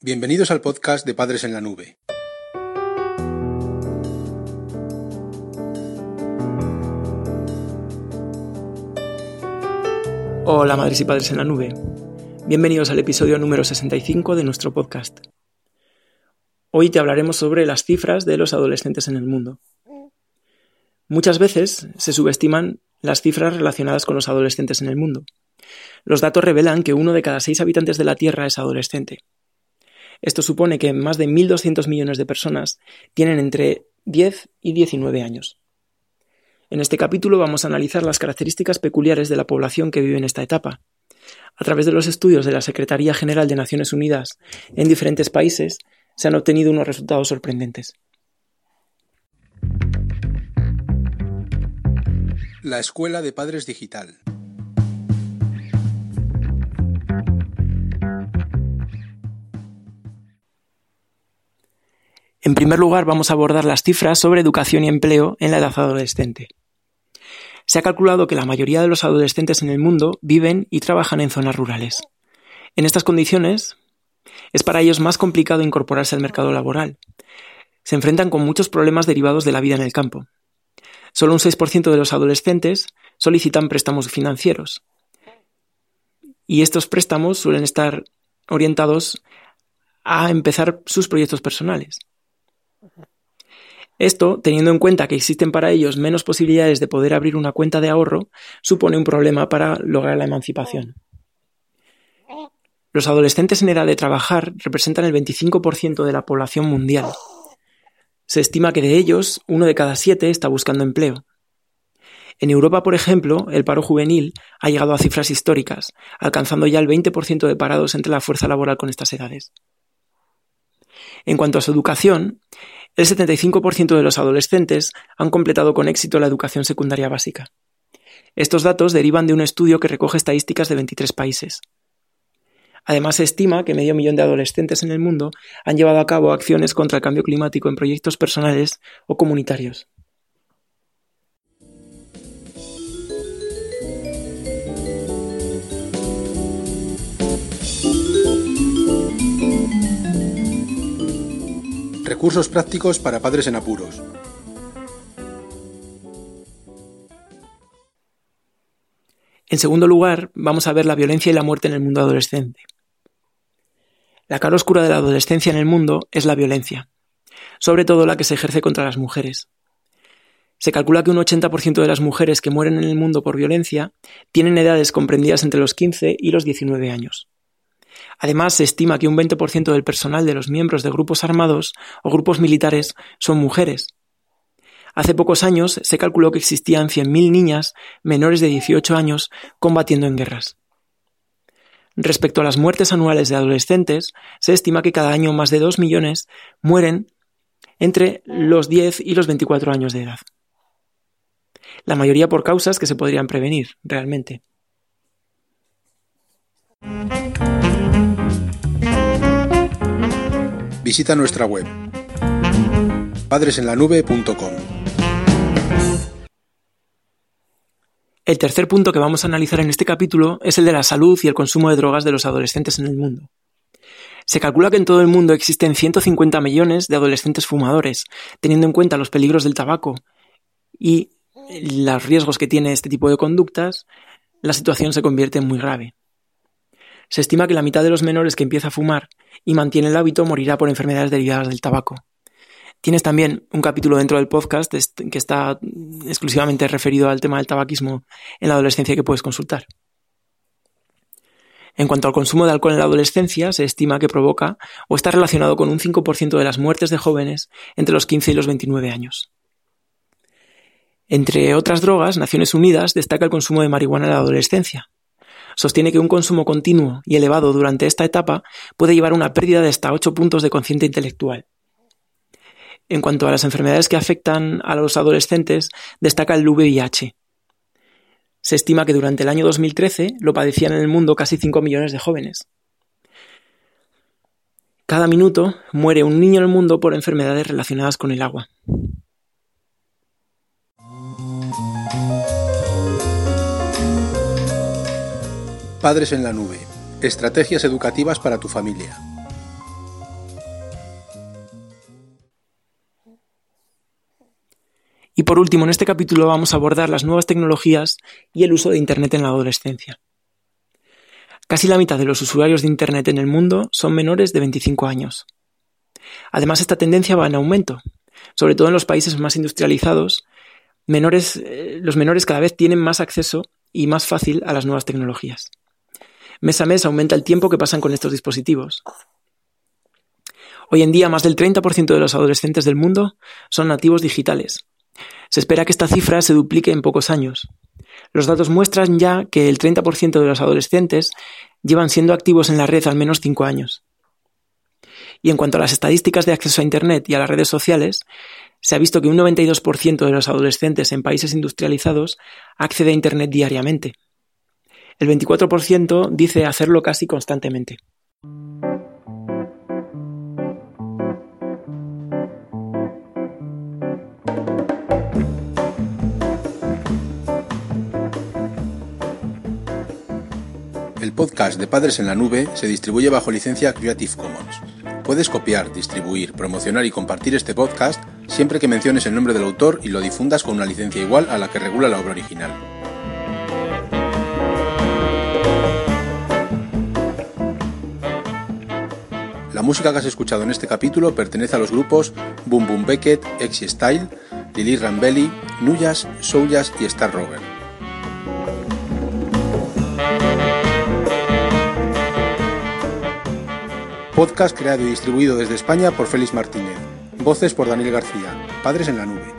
Bienvenidos al podcast de Padres en la Nube. Hola madres y padres en la nube. Bienvenidos al episodio número 65 de nuestro podcast. Hoy te hablaremos sobre las cifras de los adolescentes en el mundo. Muchas veces se subestiman las cifras relacionadas con los adolescentes en el mundo. Los datos revelan que uno de cada seis habitantes de la Tierra es adolescente. Esto supone que más de 1.200 millones de personas tienen entre 10 y 19 años. En este capítulo vamos a analizar las características peculiares de la población que vive en esta etapa. A través de los estudios de la Secretaría General de Naciones Unidas en diferentes países, se han obtenido unos resultados sorprendentes. La Escuela de Padres Digital. En primer lugar, vamos a abordar las cifras sobre educación y empleo en la edad adolescente. Se ha calculado que la mayoría de los adolescentes en el mundo viven y trabajan en zonas rurales. En estas condiciones, es para ellos más complicado incorporarse al mercado laboral. Se enfrentan con muchos problemas derivados de la vida en el campo. Solo un 6% de los adolescentes solicitan préstamos financieros. Y estos préstamos suelen estar orientados a empezar sus proyectos personales. Esto, teniendo en cuenta que existen para ellos menos posibilidades de poder abrir una cuenta de ahorro, supone un problema para lograr la emancipación. Los adolescentes en edad de trabajar representan el 25% de la población mundial. Se estima que de ellos, uno de cada siete está buscando empleo. En Europa, por ejemplo, el paro juvenil ha llegado a cifras históricas, alcanzando ya el 20% de parados entre la fuerza laboral con estas edades. En cuanto a su educación, el 75% de los adolescentes han completado con éxito la educación secundaria básica. Estos datos derivan de un estudio que recoge estadísticas de 23 países. Además, se estima que medio millón de adolescentes en el mundo han llevado a cabo acciones contra el cambio climático en proyectos personales o comunitarios. Recursos prácticos para padres en apuros. En segundo lugar, vamos a ver la violencia y la muerte en el mundo adolescente. La cara oscura de la adolescencia en el mundo es la violencia, sobre todo la que se ejerce contra las mujeres. Se calcula que un 80% de las mujeres que mueren en el mundo por violencia tienen edades comprendidas entre los 15 y los 19 años. Además, se estima que un 20% del personal de los miembros de grupos armados o grupos militares son mujeres. Hace pocos años se calculó que existían 100.000 niñas menores de 18 años combatiendo en guerras. Respecto a las muertes anuales de adolescentes, se estima que cada año más de 2 millones mueren entre los 10 y los 24 años de edad. La mayoría por causas que se podrían prevenir, realmente. Visita nuestra web padresenlanube.com. El tercer punto que vamos a analizar en este capítulo es el de la salud y el consumo de drogas de los adolescentes en el mundo. Se calcula que en todo el mundo existen 150 millones de adolescentes fumadores, teniendo en cuenta los peligros del tabaco y los riesgos que tiene este tipo de conductas, la situación se convierte en muy grave. Se estima que la mitad de los menores que empieza a fumar y mantiene el hábito morirá por enfermedades derivadas del tabaco. Tienes también un capítulo dentro del podcast que está exclusivamente referido al tema del tabaquismo en la adolescencia que puedes consultar. En cuanto al consumo de alcohol en la adolescencia, se estima que provoca o está relacionado con un 5% de las muertes de jóvenes entre los 15 y los 29 años. Entre otras drogas, Naciones Unidas destaca el consumo de marihuana en la adolescencia, sostiene que un consumo continuo y elevado durante esta etapa puede llevar a una pérdida de hasta 8 puntos de cociente intelectual. En cuanto a las enfermedades que afectan a los adolescentes, destaca el VIH. Se estima que durante el año 2013 lo padecían en el mundo casi 5 millones de jóvenes. Cada minuto muere un niño en el mundo por enfermedades relacionadas con el agua. Padres en la Nube. Estrategias educativas para tu familia. Y por último, en este capítulo vamos a abordar las nuevas tecnologías y el uso de Internet en la adolescencia. Casi la mitad de los usuarios de Internet en el mundo son menores de 25 años. Además, esta tendencia va en aumento, sobre todo en los países más industrializados, menores, eh, los menores cada vez tienen más acceso y más fácil a las nuevas tecnologías. Mes a mes aumenta el tiempo que pasan con estos dispositivos. Hoy en día más del 30% de los adolescentes del mundo son nativos digitales. Se espera que esta cifra se duplique en pocos años. Los datos muestran ya que el 30% de los adolescentes llevan siendo activos en la red al menos 5 años. Y en cuanto a las estadísticas de acceso a Internet y a las redes sociales, se ha visto que un 92% de los adolescentes en países industrializados accede a Internet diariamente. El 24% dice hacerlo casi constantemente. El podcast de Padres en la Nube se distribuye bajo licencia Creative Commons. Puedes copiar, distribuir, promocionar y compartir este podcast siempre que menciones el nombre del autor y lo difundas con una licencia igual a la que regula la obra original. La música que has escuchado en este capítulo pertenece a los grupos Boom Boom Beckett, Exy Style, Lili Rambelli, Nuyas, Souljas y Star Rover. Podcast creado y distribuido desde España por Félix Martínez. Voces por Daniel García. Padres en la nube.